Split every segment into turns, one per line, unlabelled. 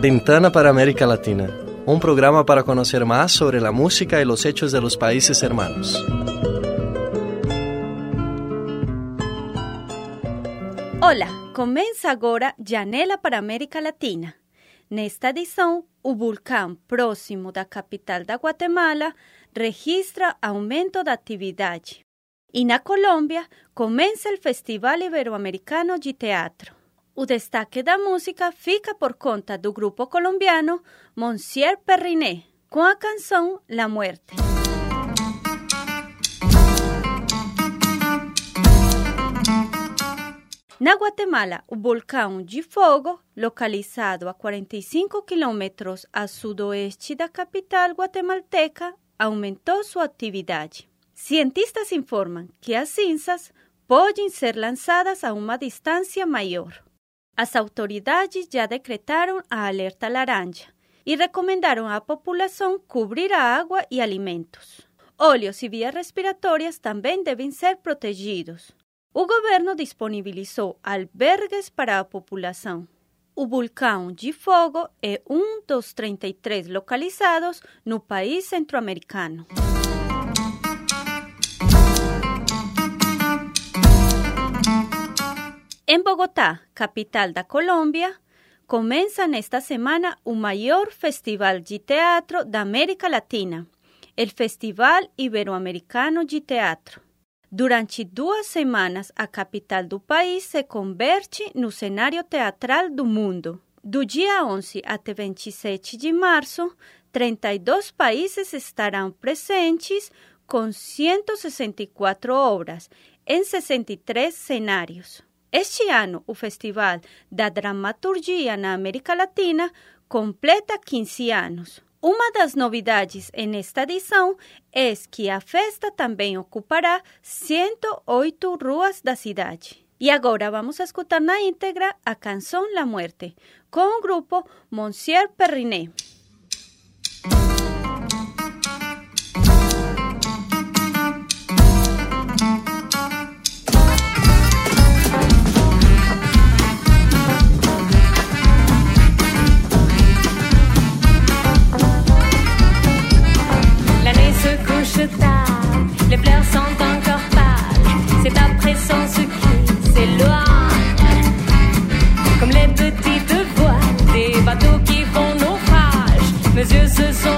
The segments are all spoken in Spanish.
Ventana para América Latina, un programa para conocer más sobre la música y los hechos de los países hermanos.
Olá, começa agora Janela para América Latina. Nesta edição, o vulcão próximo da capital da Guatemala registra aumento da atividade. E na Colômbia, começa o Festival Iberoamericano de Teatro. O destaque da música fica por conta do grupo colombiano Monsieur Perriné, com a canção La Muerte. Na Guatemala, o vulcão de fogo, localizado a 45 quilômetros a sudoeste da capital guatemalteca, aumentou sua atividade. Cientistas informam que as cinzas podem ser lançadas a uma distância maior. As autoridades já decretaram a alerta laranja e recomendaram à população cobrir a água e alimentos. Óleos e vias respiratórias também devem ser protegidos. O governo disponibilizou albergues para a população. O vulcão de fogo é um dos 33 localizados no país centro-americano. Em Bogotá, capital da Colômbia, começa nesta semana o maior festival de teatro da América Latina, o Festival Iberoamericano de Teatro. Durante duas semanas, a capital do país se converte no cenário teatral do mundo. Do dia 11 até 27 de março, 32 países estarão presentes com 164 obras em 63 cenários. Este ano, o Festival da Dramaturgia na América Latina completa 15 anos. Uma das novidades nesta edição é que a festa também ocupará 108 ruas da cidade. E agora vamos escutar na íntegra a canção La Muerte, com o grupo Monsieur Perrinet.
Just you're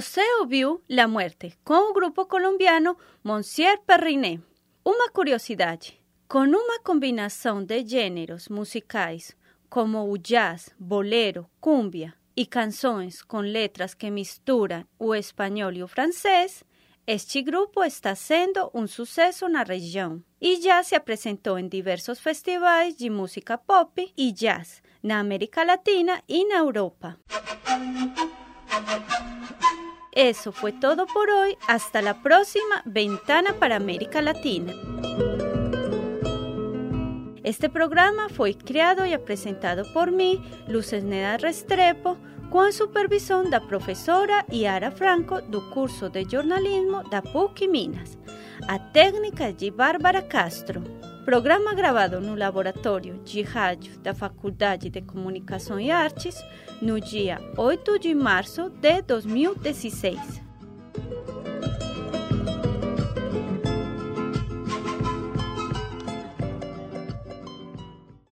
Você ouviu La Muerte com o grupo colombiano Monsieur Perrinet. Uma curiosidade: com uma combinação de gêneros musicais como o jazz, bolero, cumbia e canções com letras que misturam o espanhol e o francês, este grupo está sendo um sucesso na região e já se apresentou em diversos festivais de música pop e jazz na América Latina e na Europa. Eso fue todo por hoy. Hasta la próxima Ventana para América Latina. Este programa fue creado y presentado por mí, Luces Neda Restrepo, com a supervisão da professora Yara Franco do curso de jornalismo da PUC Minas. A técnica de Bárbara Castro. Programa gravado no laboratório de rádio da Faculdade de Comunicação e Artes no dia 8 de março de 2016.